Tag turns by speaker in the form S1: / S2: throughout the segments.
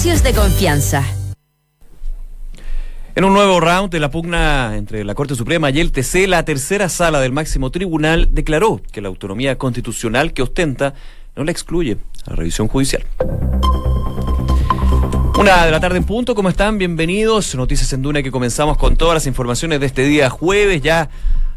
S1: de confianza.
S2: En un nuevo round de la pugna entre la Corte Suprema y el TC, la tercera sala del máximo tribunal declaró que la autonomía constitucional que ostenta no la excluye a la revisión judicial. Una de la tarde en punto, ¿cómo están? Bienvenidos. Noticias en Duna que comenzamos con todas las informaciones de este día jueves, ya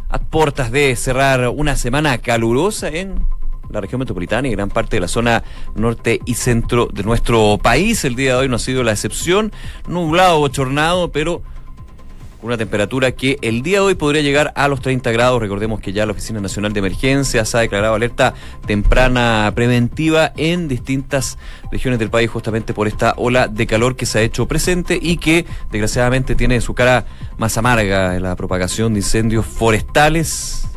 S2: a puertas de cerrar una semana calurosa en la región metropolitana y gran parte de la zona norte y centro de nuestro país. El día de hoy no ha sido la excepción, nublado, bochornado, pero una temperatura que el día de hoy podría llegar a los 30 grados. Recordemos que ya la Oficina Nacional de Emergencias ha declarado alerta temprana preventiva en distintas regiones del país justamente por esta ola de calor que se ha hecho presente y que desgraciadamente tiene su cara más amarga en la propagación de incendios forestales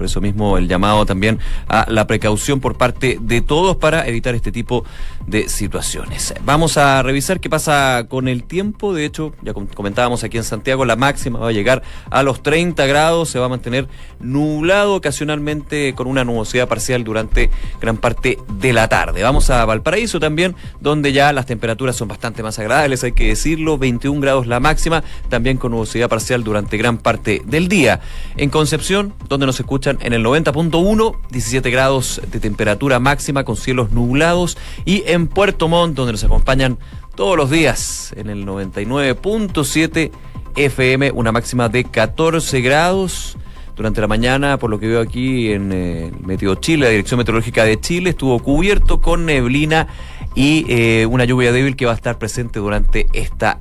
S2: por eso mismo el llamado también a la precaución por parte de todos para evitar este tipo de situaciones. Vamos a revisar qué pasa con el tiempo. De hecho, ya comentábamos aquí en Santiago, la máxima va a llegar a los 30 grados, se va a mantener nublado ocasionalmente con una nubosidad parcial durante gran parte de la tarde. Vamos a Valparaíso también, donde ya las temperaturas son bastante más agradables, hay que decirlo, 21 grados la máxima, también con nubosidad parcial durante gran parte del día. En Concepción, donde nos escucha en el 90.1, 17 grados de temperatura máxima con cielos nublados y en Puerto Montt, donde nos acompañan todos los días en el 99.7 FM, una máxima de 14 grados. Durante la mañana, por lo que veo aquí en eh, Meteo Chile, la Dirección Meteorológica de Chile, estuvo cubierto con neblina y eh, una lluvia débil que va a estar presente durante esta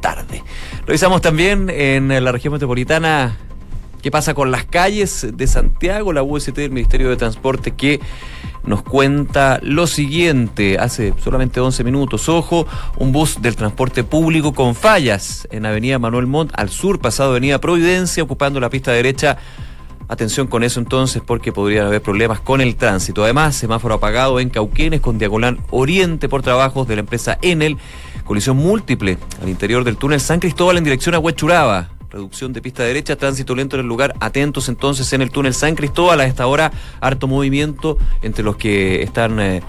S2: tarde. Revisamos también en la región metropolitana ¿Qué pasa con las calles de Santiago? La UST del Ministerio de Transporte que nos cuenta lo siguiente, hace solamente 11 minutos, ojo, un bus del transporte público con fallas en Avenida Manuel Montt al sur, pasado Avenida Providencia, ocupando la pista derecha. Atención con eso entonces porque podrían haber problemas con el tránsito. Además, semáforo apagado en Cauquenes con diagonal oriente por trabajos de la empresa Enel. Colisión múltiple al interior del túnel San Cristóbal en dirección a Huechuraba reducción de pista derecha, tránsito lento en el lugar. Atentos entonces en el túnel San Cristóbal. A esta hora, harto movimiento entre los que están eh,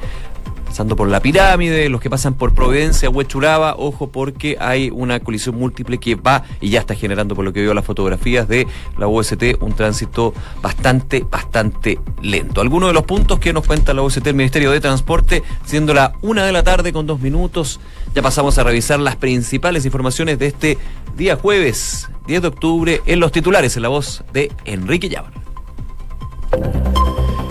S2: pasando por la pirámide, los que pasan por Providencia, Huechuraba, ojo porque hay una colisión múltiple que va y ya está generando, por lo que veo las fotografías de la OST, un tránsito bastante, bastante lento. Algunos de los puntos que nos cuenta la OST, el Ministerio de Transporte, siendo la una de la tarde con dos minutos, ya pasamos a revisar las principales informaciones de este día jueves 10 de octubre en los titulares, en la voz de Enrique Llavan.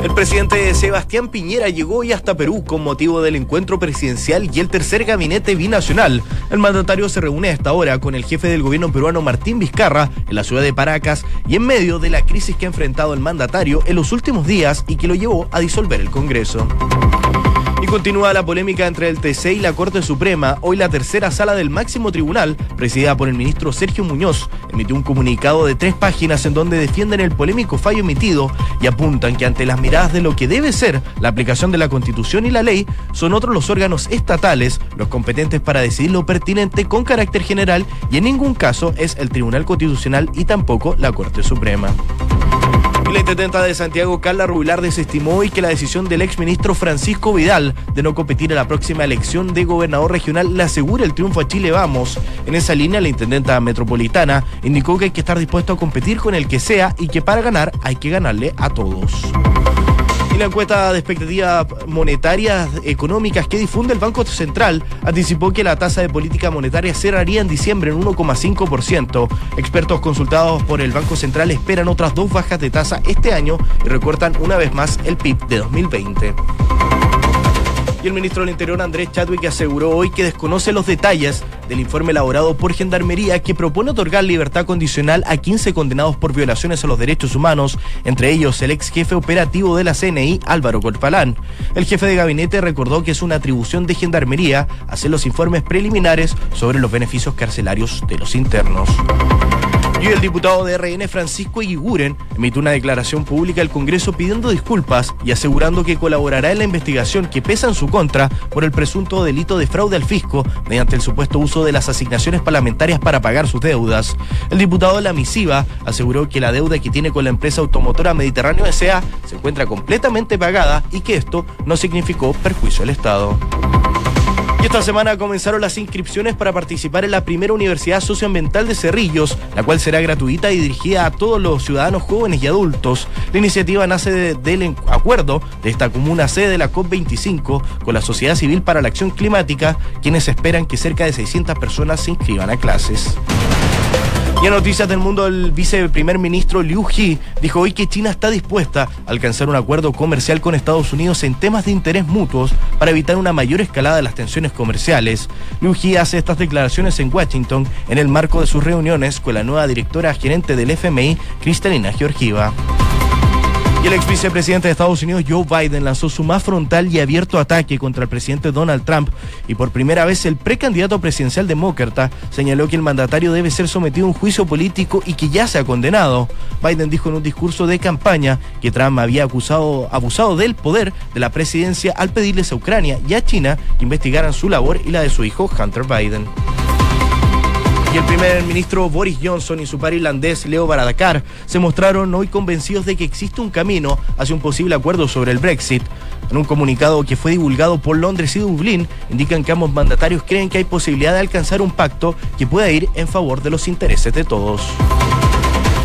S3: El presidente Sebastián Piñera llegó hoy hasta Perú con motivo del encuentro presidencial y el tercer gabinete binacional. El mandatario se reúne a esta hora con el jefe del gobierno peruano Martín Vizcarra en la ciudad de Paracas y en medio de la crisis que ha enfrentado el mandatario en los últimos días y que lo llevó a disolver el Congreso. Continúa la polémica entre el TC y la Corte Suprema. Hoy la tercera sala del máximo tribunal, presidida por el ministro Sergio Muñoz, emitió un comunicado de tres páginas en donde defienden el polémico fallo emitido y apuntan que ante las miradas de lo que debe ser la aplicación de la Constitución y la ley, son otros los órganos estatales los competentes para decidir lo pertinente con carácter general y en ningún caso es el Tribunal Constitucional y tampoco la Corte Suprema. La intendenta de Santiago, Carla Rubilar, desestimó y que la decisión del exministro Francisco Vidal de no competir en la próxima elección de gobernador regional le asegura el triunfo a Chile Vamos. En esa línea, la intendenta metropolitana indicó que hay que estar dispuesto a competir con el que sea y que para ganar hay que ganarle a todos la encuesta de expectativas monetarias económicas que difunde el Banco Central anticipó que la tasa de política monetaria cerraría en diciembre en 1,5%. Expertos consultados por el Banco Central esperan otras dos bajas de tasa este año y recortan una vez más el PIB de 2020. Y el ministro del Interior, Andrés Chadwick, aseguró hoy que desconoce los detalles del informe elaborado por Gendarmería que propone otorgar libertad condicional a 15 condenados por violaciones a los derechos humanos, entre ellos el ex jefe operativo de la CNI, Álvaro Corpalán. El jefe de gabinete recordó que es una atribución de Gendarmería hacer los informes preliminares sobre los beneficios carcelarios de los internos. Y el diputado de RN, Francisco Iguren, emitió una declaración pública al Congreso pidiendo disculpas y asegurando que colaborará en la investigación que pesa en su contra por el presunto delito de fraude al fisco mediante el supuesto uso de las asignaciones parlamentarias para pagar sus deudas. El diputado de la misiva aseguró que la deuda que tiene con la empresa automotora Mediterráneo S.A. se encuentra completamente pagada y que esto no significó perjuicio al Estado. Y esta semana comenzaron las inscripciones para participar en la primera Universidad Socioambiental de Cerrillos, la cual será gratuita y dirigida a todos los ciudadanos jóvenes y adultos. La iniciativa nace del acuerdo de esta comuna sede de la COP25 con la Sociedad Civil para la Acción Climática, quienes esperan que cerca de 600 personas se inscriban a clases. Y en noticias del mundo, el viceprimer ministro Liu He dijo hoy que China está dispuesta a alcanzar un acuerdo comercial con Estados Unidos en temas de interés mutuos para evitar una mayor escalada de las tensiones comerciales. Liu He hace estas declaraciones en Washington en el marco de sus reuniones con la nueva directora gerente del FMI, Cristalina Georgieva. Y el ex vicepresidente de Estados Unidos, Joe Biden, lanzó su más frontal y abierto ataque contra el presidente Donald Trump. Y por primera vez, el precandidato presidencial demócrata señaló que el mandatario debe ser sometido a un juicio político y que ya se ha condenado. Biden dijo en un discurso de campaña que Trump había acusado, abusado del poder de la presidencia al pedirles a Ucrania y a China que investigaran su labor y la de su hijo Hunter Biden. Y el primer ministro Boris Johnson y su par irlandés Leo Varadkar se mostraron hoy convencidos de que existe un camino hacia un posible acuerdo sobre el Brexit. En un comunicado que fue divulgado por Londres y Dublín, indican que ambos mandatarios creen que hay posibilidad de alcanzar un pacto que pueda ir en favor de los intereses de todos.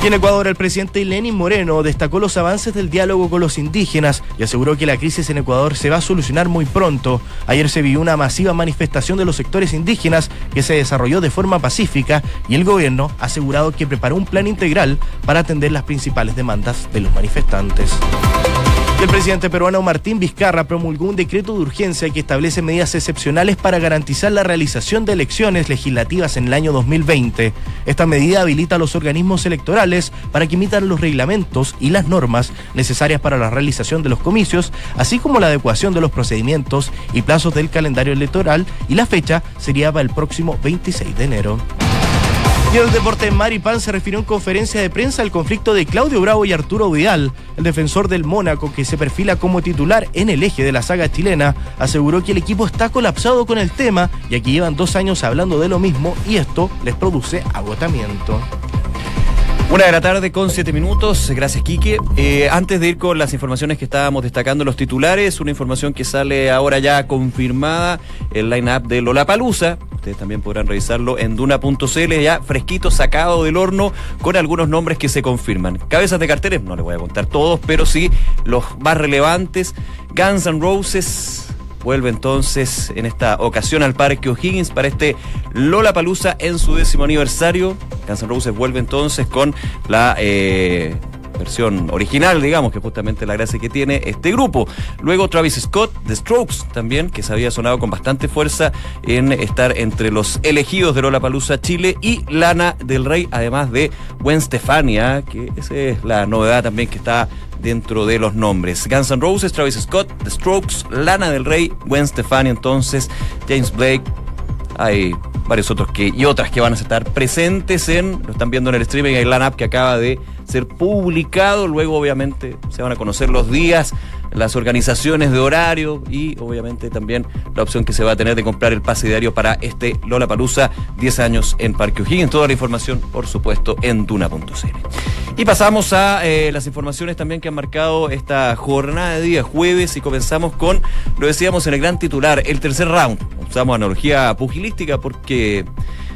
S3: En Ecuador, el presidente Lenín Moreno destacó los avances del diálogo con los indígenas y aseguró que la crisis en Ecuador se va a solucionar muy pronto. Ayer se vio una masiva manifestación de los sectores indígenas que se desarrolló de forma pacífica y el gobierno ha asegurado que preparó un plan integral para atender las principales demandas de los manifestantes. El presidente peruano Martín Vizcarra promulgó un decreto de urgencia que establece medidas excepcionales para garantizar la realización de elecciones legislativas en el año 2020. Esta medida habilita a los organismos electorales para que imitan los reglamentos y las normas necesarias para la realización de los comicios, así como la adecuación de los procedimientos y plazos del calendario electoral, y la fecha sería para el próximo 26 de enero. Y el deporte Pan se refirió en conferencia de prensa al conflicto de Claudio Bravo y Arturo Vidal. El defensor del Mónaco, que se perfila como titular en el eje de la saga chilena, aseguró que el equipo está colapsado con el tema, ya que llevan dos años hablando de lo mismo y esto les produce agotamiento.
S2: Una de la tarde con siete minutos. Gracias, Quique. Eh, antes de ir con las informaciones que estábamos destacando los titulares, una información que sale ahora ya confirmada, el line-up de Lollapalooza. Ustedes también podrán revisarlo en duna.cl, ya fresquito, sacado del horno, con algunos nombres que se confirman. Cabezas de carteles, no les voy a contar todos, pero sí los más relevantes. Guns N' Roses, vuelve entonces en esta ocasión al Parque O'Higgins para este Lola Palusa en su décimo aniversario. Guns N' Roses vuelve entonces con la eh, versión original, digamos, que justamente la gracia que tiene este grupo. Luego Travis Scott, The Strokes también, que se había sonado con bastante fuerza en estar entre los elegidos de Lola Palusa Chile y Lana del Rey, además de Gwen Stefania, que esa es la novedad también que está dentro de los nombres. Guns N' Roses, Travis Scott, The Strokes, Lana del Rey, Gwen Stefani, entonces, James Blake. Hay varios otros que y otras que van a estar presentes en, lo están viendo en el streaming, hay line-up que acaba de ser publicado, luego obviamente se van a conocer los días, las organizaciones de horario y obviamente también la opción que se va a tener de comprar el pase diario para este Lola Palusa 10 años en Parque O'Higgins. Toda la información, por supuesto, en duna.cl. Y pasamos a eh, las informaciones también que han marcado esta jornada de día jueves y comenzamos con, lo decíamos en el gran titular, el tercer round. Usamos analogía pugilística porque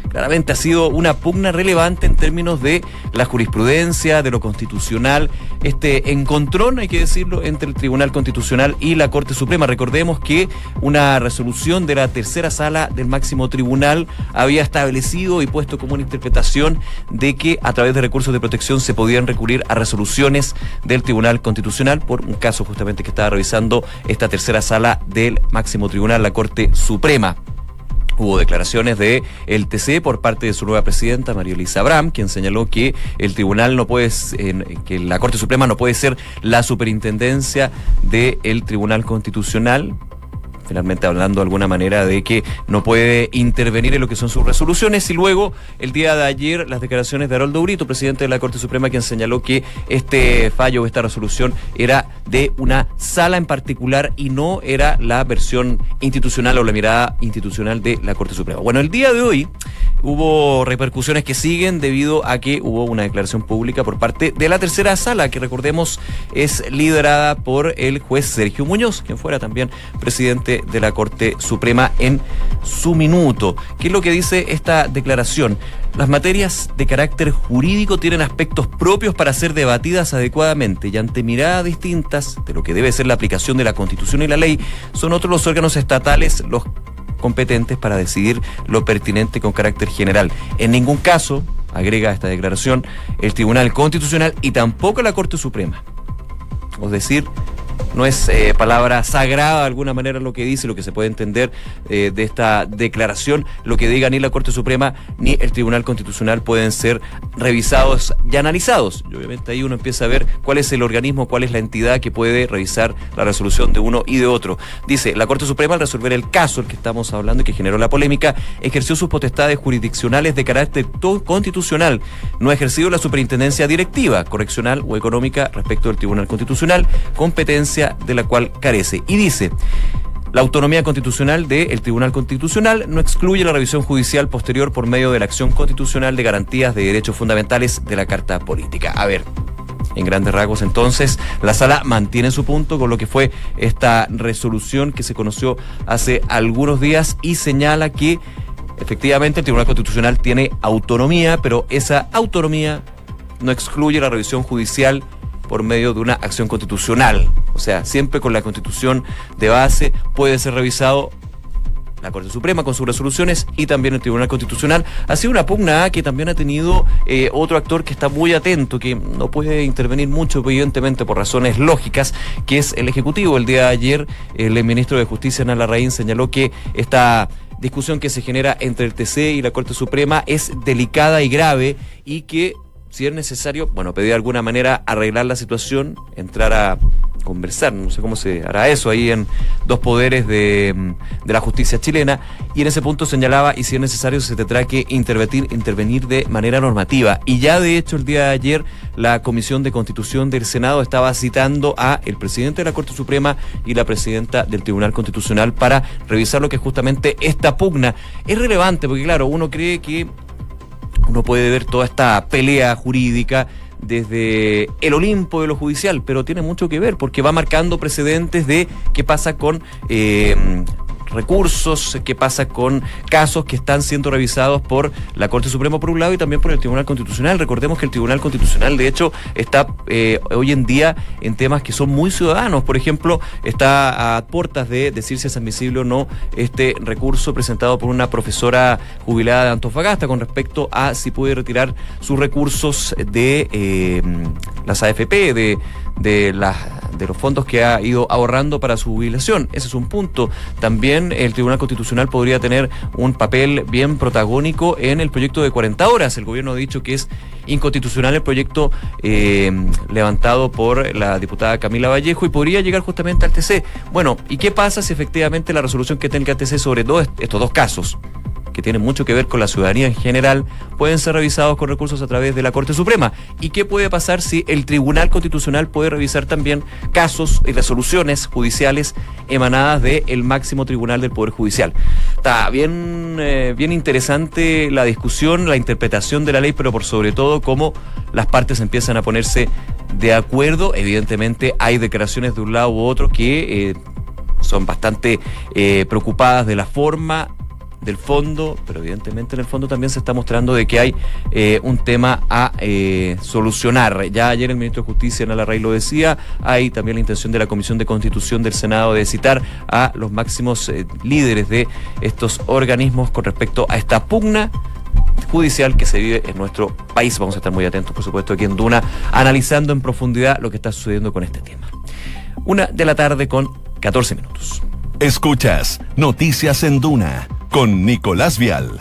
S2: claramente ha sido una pugna relevante en términos de la jurisprudencia, de lo constitucional, este encontrón, hay que decirlo, entre el Tribunal Constitucional y la Corte Suprema. Recordemos que una resolución de la tercera sala del máximo tribunal había establecido y puesto como una interpretación de que a través de recursos de protección se podían recurrir a resoluciones del Tribunal Constitucional por un caso justamente que estaba revisando esta tercera sala del máximo tribunal, la Corte Suprema. Hubo declaraciones de el TC por parte de su nueva presidenta, María Elisa Abraham, quien señaló que el tribunal no puede, que la Corte Suprema no puede ser la superintendencia del Tribunal Constitucional, finalmente hablando de alguna manera de que no puede intervenir en lo que son sus resoluciones. Y luego, el día de ayer, las declaraciones de Haroldo Brito, presidente de la Corte Suprema, quien señaló que este fallo esta resolución era de una sala en particular y no era la versión institucional o la mirada institucional de la Corte Suprema. Bueno, el día de hoy, hubo repercusiones que siguen debido a que hubo una declaración pública por parte de la tercera sala, que recordemos es liderada por el juez Sergio Muñoz, quien fuera también presidente de la Corte Suprema en su minuto. ¿Qué es lo que dice esta declaración? Las materias de carácter jurídico tienen aspectos propios para ser debatidas adecuadamente y ante miradas distintas de lo que debe ser la aplicación de la Constitución y la ley, son otros los órganos estatales los competentes para decidir lo pertinente con carácter general. En ningún caso, agrega esta declaración, el Tribunal Constitucional y tampoco la Corte Suprema. Es decir, no es eh, palabra sagrada de alguna manera lo que dice, lo que se puede entender eh, de esta declaración. Lo que diga ni la Corte Suprema ni el Tribunal Constitucional pueden ser revisados y analizados. Y obviamente ahí uno empieza a ver cuál es el organismo, cuál es la entidad que puede revisar la resolución de uno y de otro. Dice, la Corte Suprema al resolver el caso, el que estamos hablando y que generó la polémica, ejerció sus potestades jurisdiccionales de carácter constitucional. No ha ejercido la superintendencia directiva, correccional o económica respecto del Tribunal Constitucional, competencia de la cual carece. Y dice, la autonomía constitucional del Tribunal Constitucional no excluye la revisión judicial posterior por medio de la acción constitucional de garantías de derechos fundamentales de la Carta Política. A ver, en grandes rasgos, entonces, la sala mantiene su punto con lo que fue esta resolución que se conoció hace algunos días y señala que efectivamente el Tribunal Constitucional tiene autonomía, pero esa autonomía no excluye la revisión judicial por medio de una acción constitucional. O sea, siempre con la constitución de base puede ser revisado la Corte Suprema con sus resoluciones y también el Tribunal Constitucional. Ha sido una pugna que también ha tenido eh, otro actor que está muy atento, que no puede intervenir mucho, evidentemente por razones lógicas, que es el Ejecutivo. El día de ayer, el ministro de Justicia, Ana Larraín, señaló que esta discusión que se genera entre el TC y la Corte Suprema es delicada y grave y que si es necesario, bueno, pedir de alguna manera arreglar la situación, entrar a conversar, no sé cómo se hará eso ahí en dos poderes de, mm, de la justicia chilena, y en ese punto señalaba, y si es necesario, se tendrá que intervenir, intervenir de manera normativa. Y ya de hecho el día de ayer la Comisión de Constitución del Senado estaba citando a el presidente de la Corte Suprema y la presidenta del Tribunal Constitucional para revisar lo que es justamente esta pugna. Es relevante porque claro, uno cree que uno puede ver toda esta pelea jurídica desde el Olimpo de lo judicial, pero tiene mucho que ver porque va marcando precedentes de qué pasa con eh, recursos, qué pasa con casos que están siendo revisados por la Corte Suprema por un lado y también por el Tribunal Constitucional. Recordemos que el Tribunal Constitucional, de hecho, está eh, hoy en día en temas que son muy ciudadanos. Por ejemplo, está a puertas de decir si es admisible o no este recurso presentado por una profesora jubilada de Antofagasta con respecto a si puede retirar sus recursos de eh, las AFP, de, de, de los fondos que ha ido ahorrando para su jubilación. Ese es un punto. También el Tribunal Constitucional podría tener un papel bien protagónico en el proyecto de 40 horas. El gobierno ha dicho que es inconstitucional el proyecto eh, levantado por la diputada Camila Vallejo y podría llegar justamente al TC. Bueno, ¿y qué pasa si efectivamente la resolución que tenga el TC sobre estos dos casos que tienen mucho que ver con la ciudadanía en general, pueden ser revisados con recursos a través de la Corte Suprema. ¿Y qué puede pasar si el Tribunal Constitucional puede revisar también casos y resoluciones judiciales emanadas del máximo tribunal del Poder Judicial? Está bien, eh, bien interesante la discusión, la interpretación de la ley, pero por sobre todo cómo las partes empiezan a ponerse de acuerdo. Evidentemente hay declaraciones de un lado u otro que... Eh, son bastante eh, preocupadas de la forma del fondo, pero evidentemente en el fondo también se está mostrando de que hay eh, un tema a eh, solucionar. Ya ayer el ministro de Justicia, Larray, lo decía, hay también la intención de la Comisión de Constitución del Senado de citar a los máximos eh, líderes de estos organismos con respecto a esta pugna judicial que se vive en nuestro país. Vamos a estar muy atentos, por supuesto, aquí en Duna, analizando en profundidad lo que está sucediendo con este tema. Una de la tarde con 14 minutos.
S1: Escuchas Noticias en Duna con Nicolás Vial.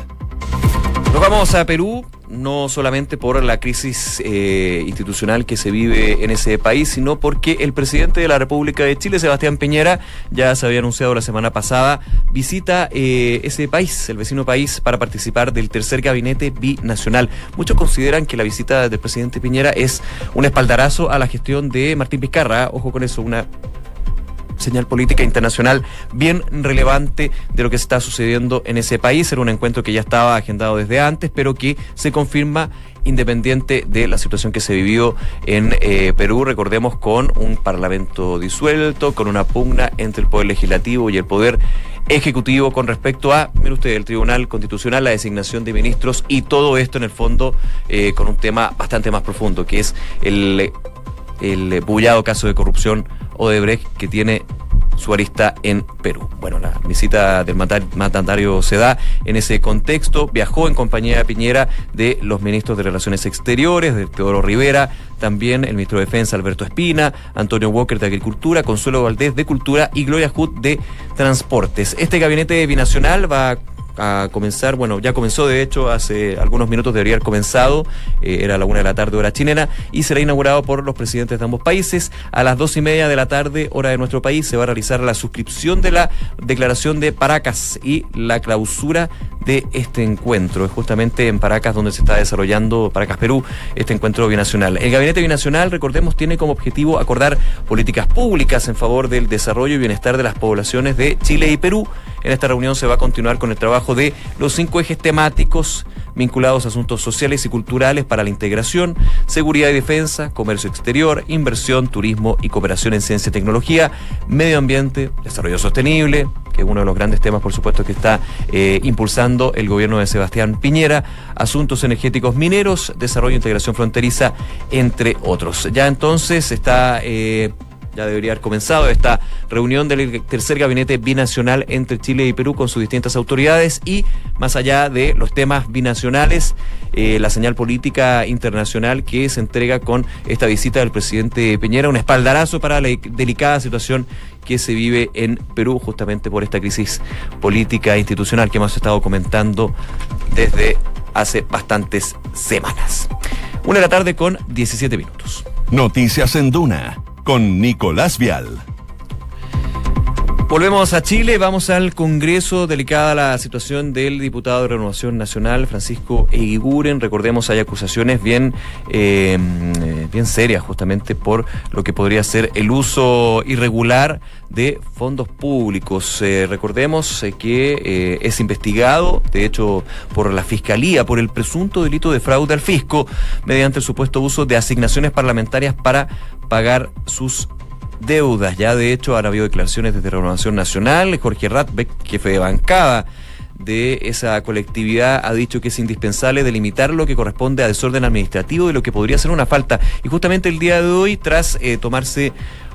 S2: Nos vamos a Perú, no solamente por la crisis eh, institucional que se vive en ese país, sino porque el presidente de la República de Chile, Sebastián Piñera, ya se había anunciado la semana pasada, visita eh, ese país, el vecino país, para participar del tercer gabinete binacional. Muchos consideran que la visita del presidente Piñera es un espaldarazo a la gestión de Martín Vizcarra, ojo con eso, una señal política internacional bien relevante de lo que está sucediendo en ese país. Era un encuentro que ya estaba agendado desde antes, pero que se confirma independiente de la situación que se vivió en eh, Perú, recordemos, con un parlamento disuelto, con una pugna entre el Poder Legislativo y el Poder Ejecutivo con respecto a, mire usted, el Tribunal Constitucional, la designación de ministros y todo esto en el fondo eh, con un tema bastante más profundo, que es el, el bullado caso de corrupción Odebrecht que tiene su arista en Perú. Bueno, la visita del mandatario se da en ese contexto. Viajó en compañía de Piñera de los ministros de Relaciones Exteriores, de Teodoro Rivera, también el ministro de Defensa Alberto Espina, Antonio Walker de Agricultura, Consuelo Valdés de Cultura y Gloria Hood de Transportes. Este gabinete binacional va a a comenzar, bueno, ya comenzó de hecho, hace algunos minutos debería haber comenzado, eh, era la una de la tarde hora chilena, y será inaugurado por los presidentes de ambos países. A las dos y media de la tarde, hora de nuestro país, se va a realizar la suscripción de la declaración de Paracas y la clausura de este encuentro. Es justamente en Paracas donde se está desarrollando, Paracas Perú, este encuentro binacional. El gabinete binacional, recordemos, tiene como objetivo acordar políticas públicas en favor del desarrollo y bienestar de las poblaciones de Chile y Perú. En esta reunión se va a continuar con el trabajo de los cinco ejes temáticos vinculados a asuntos sociales y culturales para la integración, seguridad y defensa, comercio exterior, inversión, turismo y cooperación en ciencia y tecnología, medio ambiente, desarrollo sostenible, que es uno de los grandes temas, por supuesto, que está eh, impulsando el gobierno de Sebastián Piñera, asuntos energéticos mineros, desarrollo e integración fronteriza, entre otros. Ya entonces está... Eh, ya debería haber comenzado esta reunión del tercer gabinete binacional entre Chile y Perú con sus distintas autoridades y más allá de los temas binacionales, eh, la señal política internacional que se entrega con esta visita del presidente Peñera, un espaldarazo para la delicada situación que se vive en Perú justamente por esta crisis política e institucional que hemos estado comentando desde hace bastantes semanas. Una de la tarde con 17 minutos.
S1: Noticias en Duna con Nicolás Vial.
S2: Volvemos a Chile, vamos al Congreso, delicada la situación del diputado de Renovación Nacional, Francisco Eguiguren. Recordemos, hay acusaciones bien, eh, bien serias justamente por lo que podría ser el uso irregular de fondos públicos. Eh, recordemos eh, que es investigado, de hecho, por la Fiscalía, por el presunto delito de fraude al fisco, mediante el supuesto uso de asignaciones parlamentarias para pagar sus deudas. Ya de hecho han habido declaraciones desde Renovación Nacional. Jorge Ratbeck, jefe de bancada de esa colectividad, ha dicho que es indispensable delimitar lo que corresponde a desorden administrativo y lo que podría ser una falta. Y justamente el día de hoy, tras eh, tomarse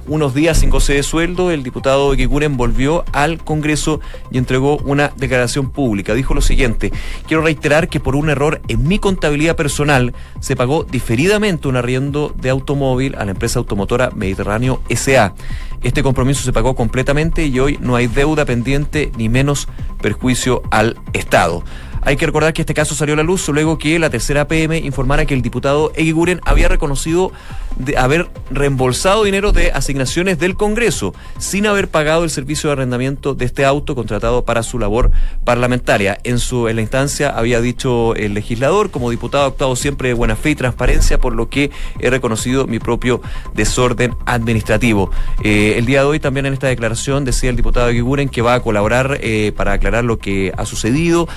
S2: unos días sin goce de sueldo, el diputado Eguiguren volvió al Congreso y entregó una declaración pública. Dijo lo siguiente, quiero reiterar que por un error en mi contabilidad personal se pagó diferidamente un arriendo de automóvil a la empresa automotora Mediterráneo SA. Este compromiso se pagó completamente y hoy no hay deuda pendiente ni menos perjuicio al Estado. Hay que recordar que este caso salió a la luz luego que la tercera PM informara que el diputado Eguiguren había reconocido de haber reembolsado dinero de asignaciones del Congreso sin haber pagado el servicio de arrendamiento de este auto contratado para su labor parlamentaria. En su en la instancia había dicho el legislador, como diputado ha actuado siempre de buena fe y transparencia, por lo que he reconocido mi propio desorden administrativo. Eh, el día de hoy también en esta declaración decía el diputado Eguiguren que va a colaborar eh, para aclarar lo que ha sucedido,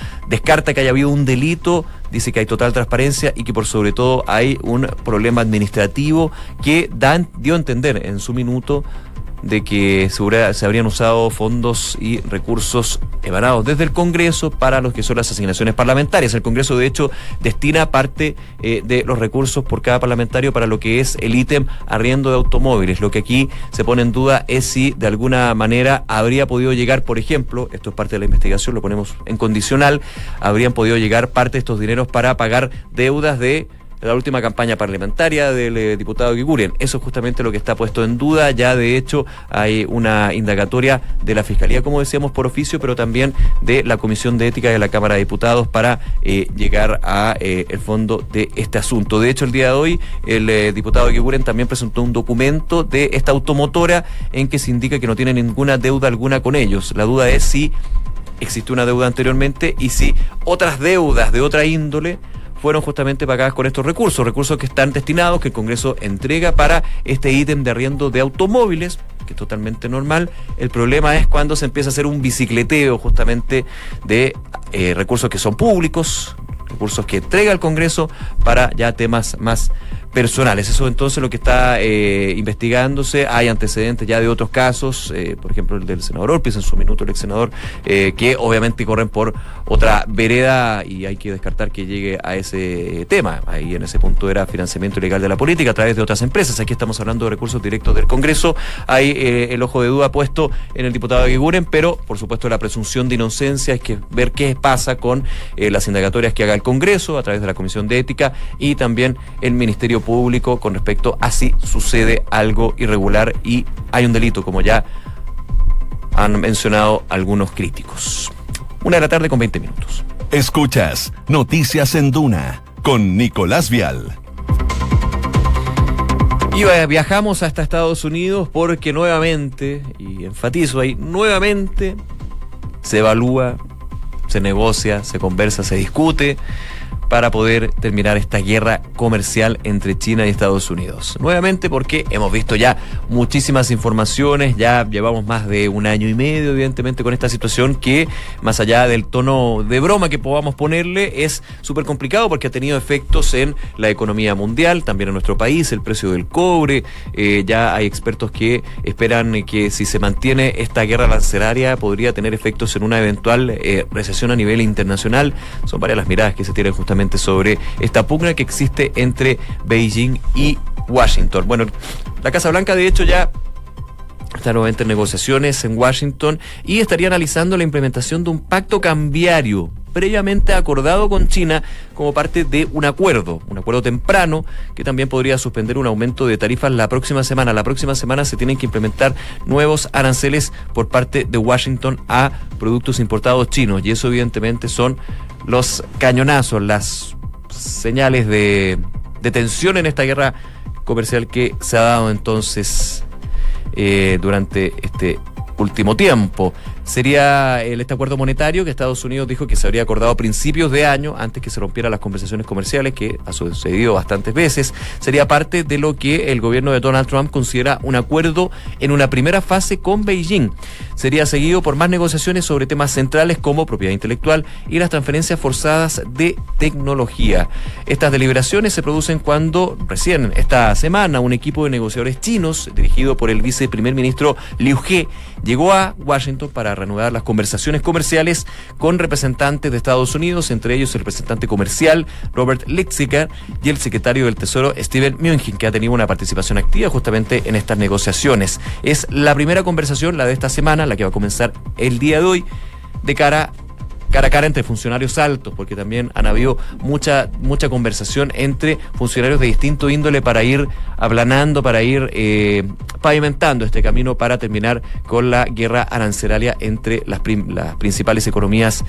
S2: que haya habido un delito dice que hay total transparencia y que por sobre todo hay un problema administrativo que dan, dio a entender en su minuto de que se, habrían usado fondos y recursos emanados desde el Congreso para los que son las asignaciones parlamentarias. El Congreso, de hecho, destina parte eh, de los recursos por cada parlamentario para lo que es el ítem arriendo de automóviles. Lo que aquí se pone en duda es si de alguna manera habría podido llegar, por ejemplo, esto es parte de la investigación, lo ponemos en condicional, habrían podido llegar parte de estos dineros para pagar deudas de la última campaña parlamentaria del eh, diputado Gigurien. Eso es justamente lo que está puesto en duda. Ya de hecho hay una indagatoria de la Fiscalía, como decíamos, por oficio, pero también de la Comisión de Ética de la Cámara de Diputados para eh, llegar a eh, el fondo de este asunto. De hecho, el día de hoy el diputado Giguren también presentó un documento de esta automotora en que se indica que no tiene ninguna deuda alguna con ellos. La duda es si existió una deuda anteriormente y si otras deudas de otra índole fueron justamente pagadas con estos recursos, recursos que están destinados, que el Congreso entrega para este ítem de arriendo de automóviles que es totalmente normal. El problema es cuando se empieza a hacer un bicicleteo justamente de eh, recursos que son públicos, recursos que entrega el Congreso para ya temas más personales. Eso entonces lo que está eh, investigándose. Hay antecedentes ya de otros casos, eh, por ejemplo el del senador Orpiz en su minuto, el ex senador, eh, que obviamente corren por otra vereda y hay que descartar que llegue a ese tema. Ahí en ese punto era financiamiento ilegal de la política a través de otras empresas. Aquí estamos hablando de recursos directos del Congreso. Hay el ojo de duda puesto en el diputado Guiguren, pero por supuesto la presunción de inocencia es que ver qué pasa con las indagatorias que haga el Congreso a través de la Comisión de Ética y también el Ministerio público con respecto a si sucede algo irregular y hay un delito, como ya han mencionado algunos críticos. Una de la tarde con 20 minutos.
S1: Escuchas Noticias en Duna con Nicolás Vial.
S2: Y viajamos hasta Estados Unidos porque nuevamente, y enfatizo ahí, nuevamente se evalúa, se negocia, se conversa, se discute para poder terminar esta guerra comercial entre China y Estados Unidos. Nuevamente porque hemos visto ya muchísimas informaciones, ya llevamos más de un año y medio evidentemente con esta situación que más allá del tono de broma que podamos ponerle es súper complicado porque ha tenido efectos en la economía mundial, también en nuestro país, el precio del cobre, eh, ya hay expertos que esperan que si se mantiene esta guerra lanceraria podría tener efectos en una eventual eh, recesión a nivel internacional. Son varias las miradas que se tienen justamente sobre esta pugna que existe entre Beijing y Washington. Bueno, la Casa Blanca de hecho ya está nuevamente en negociaciones en Washington y estaría analizando la implementación de un pacto cambiario previamente acordado con China como parte de un acuerdo, un acuerdo temprano que también podría suspender un aumento de tarifas la próxima semana. La próxima semana se tienen que implementar nuevos aranceles por parte de Washington a productos importados chinos y eso evidentemente son los cañonazos, las señales de, tensión en esta guerra comercial que se ha dado entonces eh, durante este último tiempo sería el, este acuerdo monetario que Estados Unidos dijo que se habría acordado a principios de año, antes que se rompieran las conversaciones comerciales, que ha sucedido bastantes veces. Sería parte de lo que el gobierno de Donald Trump considera un acuerdo en una primera fase con Beijing. Sería seguido por más negociaciones sobre temas centrales como propiedad intelectual y las transferencias forzadas de tecnología. Estas deliberaciones se producen cuando recién esta semana un equipo de negociadores chinos, dirigido por el viceprimer ministro Liu He, llegó a Washington para reanudar las conversaciones comerciales con representantes de Estados Unidos, entre ellos el representante comercial Robert Litziger y el secretario del Tesoro Steven Mnuchin, que ha tenido una participación activa justamente en estas negociaciones. Es la primera conversación, la de esta semana, la que va a comenzar el día de hoy, de cara cara a cara entre funcionarios altos, porque también han habido mucha, mucha conversación entre funcionarios de distinto índole para ir aplanando, para ir eh, pavimentando este camino para terminar con la guerra arancelaria entre las, las principales economías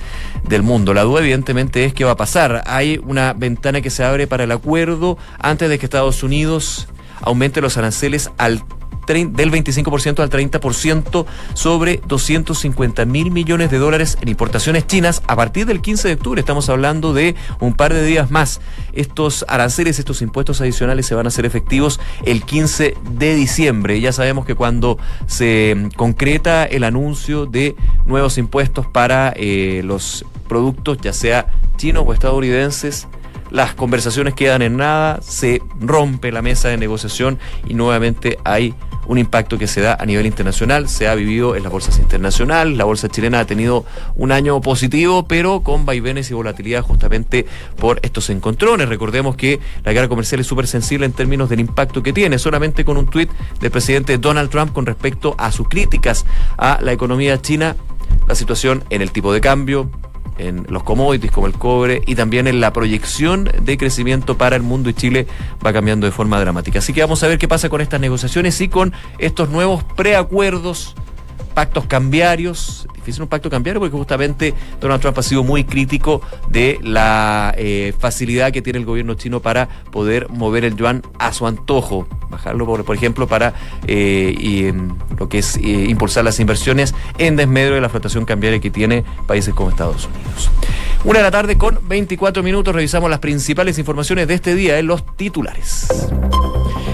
S2: del mundo. La duda evidentemente es qué va a pasar. Hay una ventana que se abre para el acuerdo antes de que Estados Unidos aumente los aranceles al del 25% al 30% sobre 250 mil millones de dólares en importaciones chinas a partir del 15 de octubre. Estamos hablando de un par de días más. Estos aranceles, estos impuestos adicionales se van a hacer efectivos el 15 de diciembre. Ya sabemos que cuando se concreta el anuncio de nuevos impuestos para eh, los productos, ya sea chinos o estadounidenses, las conversaciones quedan en nada, se rompe la mesa de negociación y nuevamente hay un impacto que se da a nivel internacional, se ha vivido en las bolsas internacionales, la bolsa chilena ha tenido un año positivo, pero con vaivenes y volatilidad justamente por estos encontrones. Recordemos que la guerra comercial es súper sensible en términos del impacto que tiene, solamente con un tuit del presidente Donald Trump con respecto a sus críticas a la economía china, la situación en el tipo de cambio, en los commodities como el cobre y también en la proyección de crecimiento para el mundo y Chile va cambiando de forma dramática. Así que vamos a ver qué pasa con estas negociaciones y con estos nuevos preacuerdos, pactos cambiarios, difícil un pacto cambiario porque justamente Donald Trump ha sido muy crítico de la eh, facilidad que tiene el gobierno chino para poder mover el yuan a su antojo, bajarlo, por, ejemplo, para eh, y, lo que es eh, impulsar las inversiones en desmedro de la flotación cambiaria que tiene países como Estados Unidos. Una de la tarde con 24 minutos revisamos las principales informaciones de este día en los titulares.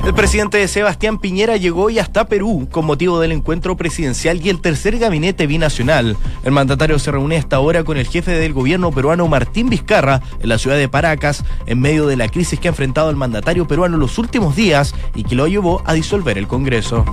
S3: El presidente Sebastián Piñera llegó hoy hasta Perú con motivo del encuentro presidencial y el tercer gabinete binacional. El mandatario se reúne hasta ahora con el jefe del gobierno peruano Martín Vizcarra en la ciudad de Paracas en medio de la crisis que ha enfrentado el mandatario peruano los últimos días y que lo llevó a disolver el Congreso.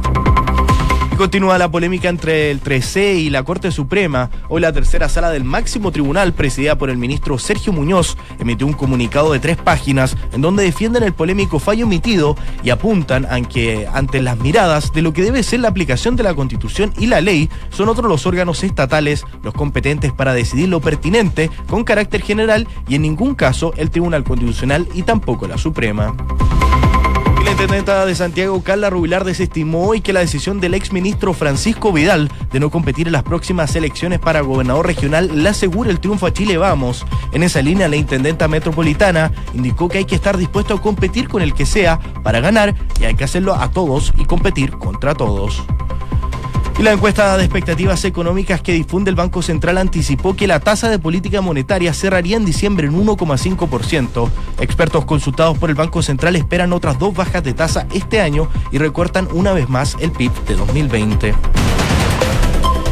S3: Continúa la polémica entre el 3C y la Corte Suprema. Hoy la tercera sala del máximo tribunal, presidida por el ministro Sergio Muñoz, emitió un comunicado de tres páginas en donde defienden el polémico fallo emitido y apuntan a que ante las miradas de lo que debe ser la aplicación de la Constitución y la ley, son otros los órganos estatales los competentes para decidir lo pertinente con carácter general y en ningún caso el Tribunal Constitucional y tampoco la Suprema. La intendenta de Santiago, Carla Rubilar, desestimó hoy que la decisión del exministro Francisco Vidal de no competir en las próximas elecciones para gobernador regional le asegure el triunfo a Chile Vamos. En esa línea, la intendenta metropolitana indicó que hay que estar dispuesto a competir con el que sea para ganar y hay que hacerlo a todos y competir contra todos. Y la encuesta de expectativas económicas que difunde el Banco Central anticipó que la tasa de política monetaria cerraría en diciembre en 1,5%. Expertos consultados por el Banco Central esperan otras dos bajas de tasa este año y recortan una vez más el PIB de 2020.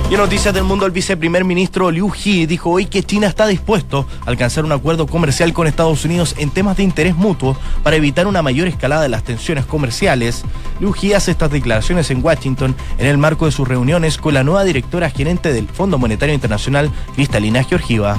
S3: Y en noticias del mundo, el viceprimer ministro Liu He dijo hoy que China está dispuesto a alcanzar un acuerdo comercial con Estados Unidos en temas de interés mutuo para evitar una mayor escalada de las tensiones comerciales. Liu He hace estas declaraciones en Washington en el marco de sus reuniones con la nueva directora gerente del Fondo Monetario Internacional, Cristalina Georgieva.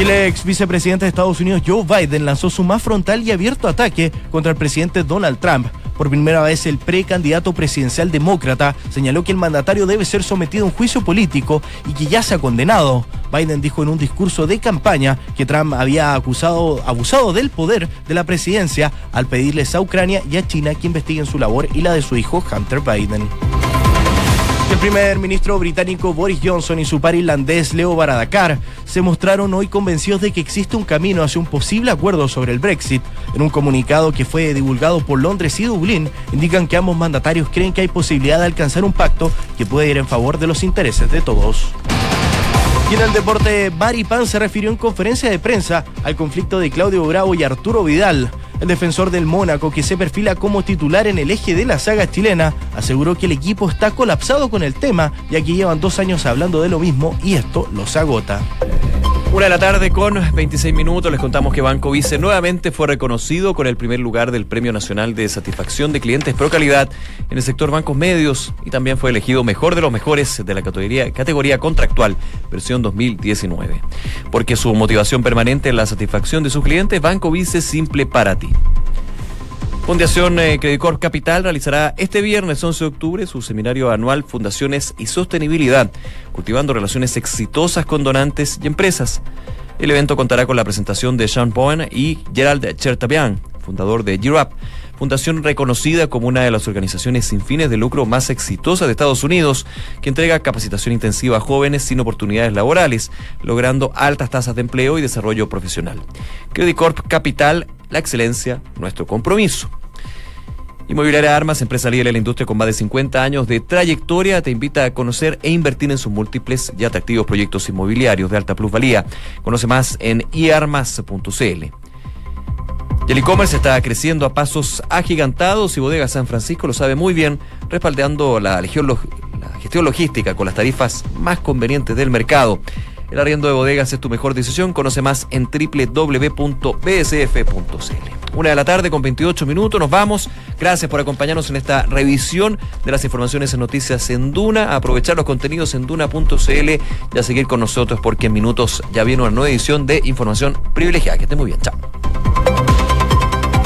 S3: Y el ex vicepresidente de Estados Unidos, Joe Biden, lanzó su más frontal y abierto ataque contra el presidente Donald Trump. Por primera vez, el precandidato presidencial demócrata señaló que el mandatario debe ser sometido a un juicio político y que ya se ha condenado. Biden dijo en un discurso de campaña que Trump había acusado, abusado del poder de la presidencia al pedirles a Ucrania y a China que investiguen su labor y la de su hijo Hunter Biden. El primer ministro británico Boris Johnson y su par irlandés Leo Varadkar se mostraron hoy convencidos de que existe un camino hacia un posible acuerdo sobre el Brexit. En un comunicado que fue divulgado por Londres y Dublín, indican que ambos mandatarios creen que hay posibilidad de alcanzar un pacto que puede ir en favor de los intereses de todos. Y en el deporte, Pan se refirió en conferencia de prensa al conflicto de Claudio Bravo y Arturo Vidal. El defensor del Mónaco, que se perfila como titular en el eje de la saga chilena, aseguró que el equipo está colapsado con el tema, ya que llevan dos años hablando de lo mismo y esto los agota.
S2: Una de la tarde con 26 minutos les contamos que Banco Vice nuevamente fue reconocido con el primer lugar del Premio Nacional de Satisfacción de Clientes Pro Calidad en el sector bancos medios y también fue elegido mejor de los mejores de la categoría, categoría contractual versión 2019. Porque su motivación permanente en la satisfacción de sus clientes, Banco Vice es simple para ti. Fundación eh, Credicor Capital realizará este viernes 11 de octubre su seminario anual Fundaciones y Sostenibilidad, cultivando relaciones exitosas con donantes y empresas. El evento contará con la presentación de Sean Bowen y Gerald Chertabian, fundador de GIRAP, fundación reconocida como una de las organizaciones sin fines de lucro más exitosas de Estados Unidos, que entrega capacitación intensiva a jóvenes sin oportunidades laborales, logrando altas tasas de empleo y desarrollo profesional. Credicorp Capital, la excelencia, nuestro compromiso. Inmobiliaria Armas, empresa líder de la industria con más de 50 años de trayectoria, te invita a conocer e invertir en sus múltiples y atractivos proyectos inmobiliarios de alta plusvalía. Conoce más en iarmas.cl. Y el e-commerce está creciendo a pasos agigantados y Bodega San Francisco lo sabe muy bien, respaldando la gestión logística con las tarifas más convenientes del mercado. El arriendo de bodegas es tu mejor decisión. Conoce más en www.bsf.cl. Una de la tarde con 28 minutos. Nos vamos. Gracias por acompañarnos en esta revisión de las informaciones en Noticias en Duna. aprovechar los contenidos en duna.cl y a seguir con nosotros porque en minutos ya viene una nueva edición de Información Privilegiada. Que esté muy bien. Chao.